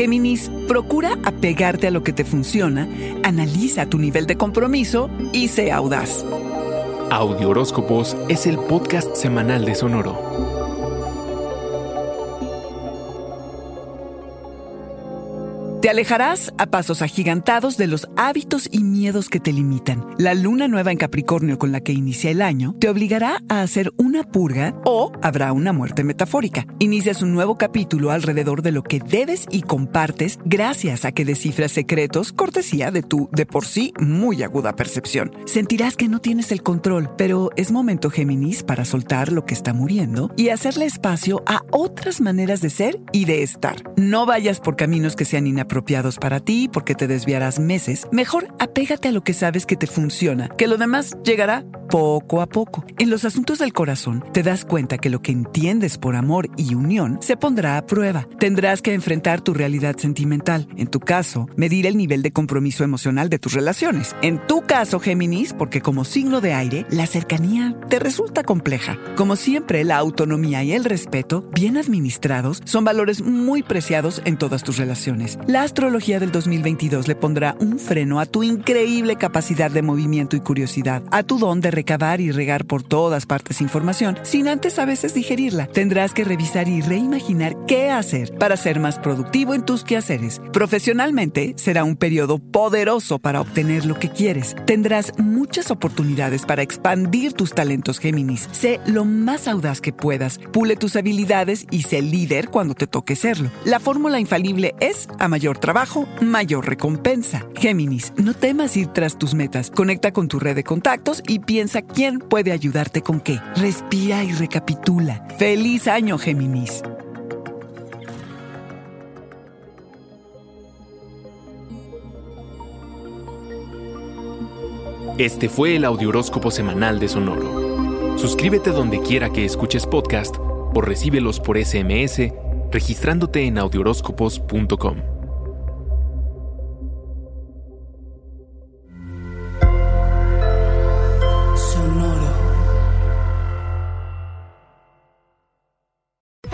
Géminis, procura apegarte a lo que te funciona, analiza tu nivel de compromiso y sé audaz. Audio Horóscopos es el podcast semanal de Sonoro. Te alejarás a pasos agigantados de los hábitos y miedos que te limitan. La luna nueva en Capricornio con la que inicia el año te obligará a hacer una purga o habrá una muerte metafórica. Inicias un nuevo capítulo alrededor de lo que debes y compartes gracias a que descifras secretos cortesía de tu de por sí muy aguda percepción. Sentirás que no tienes el control, pero es momento Géminis para soltar lo que está muriendo y hacerle espacio a otras maneras de ser y de estar. No vayas por caminos que sean inapropiados apropiados para ti porque te desviarás meses, mejor apégate a lo que sabes que te funciona, que lo demás llegará poco a poco. En los asuntos del corazón te das cuenta que lo que entiendes por amor y unión se pondrá a prueba. Tendrás que enfrentar tu realidad sentimental. En tu caso, medir el nivel de compromiso emocional de tus relaciones. En tu caso, Géminis, porque como signo de aire, la cercanía te resulta compleja. Como siempre, la autonomía y el respeto, bien administrados, son valores muy preciados en todas tus relaciones. La astrología del 2022 le pondrá un freno a tu increíble capacidad de movimiento y curiosidad, a tu don de recabar y regar por todas partes información, sin antes a veces digerirla. Tendrás que revisar y reimaginar qué hacer para ser más productivo en tus quehaceres. Profesionalmente, será un periodo poderoso para obtener lo que quieres. Tendrás muchas oportunidades para expandir tus talentos, Géminis. Sé lo más audaz que puedas, pule tus habilidades y sé líder cuando te toque serlo. La fórmula infalible es a mayor trabajo, mayor recompensa. Géminis, no temas ir tras tus metas. Conecta con tu red de contactos y piensa quién puede ayudarte con qué. Respira y recapitula. ¡Feliz año, Géminis! Este fue el Audioróscopo Semanal de Sonoro. Suscríbete donde quiera que escuches podcast o recíbelos por SMS registrándote en audioróscopos.com.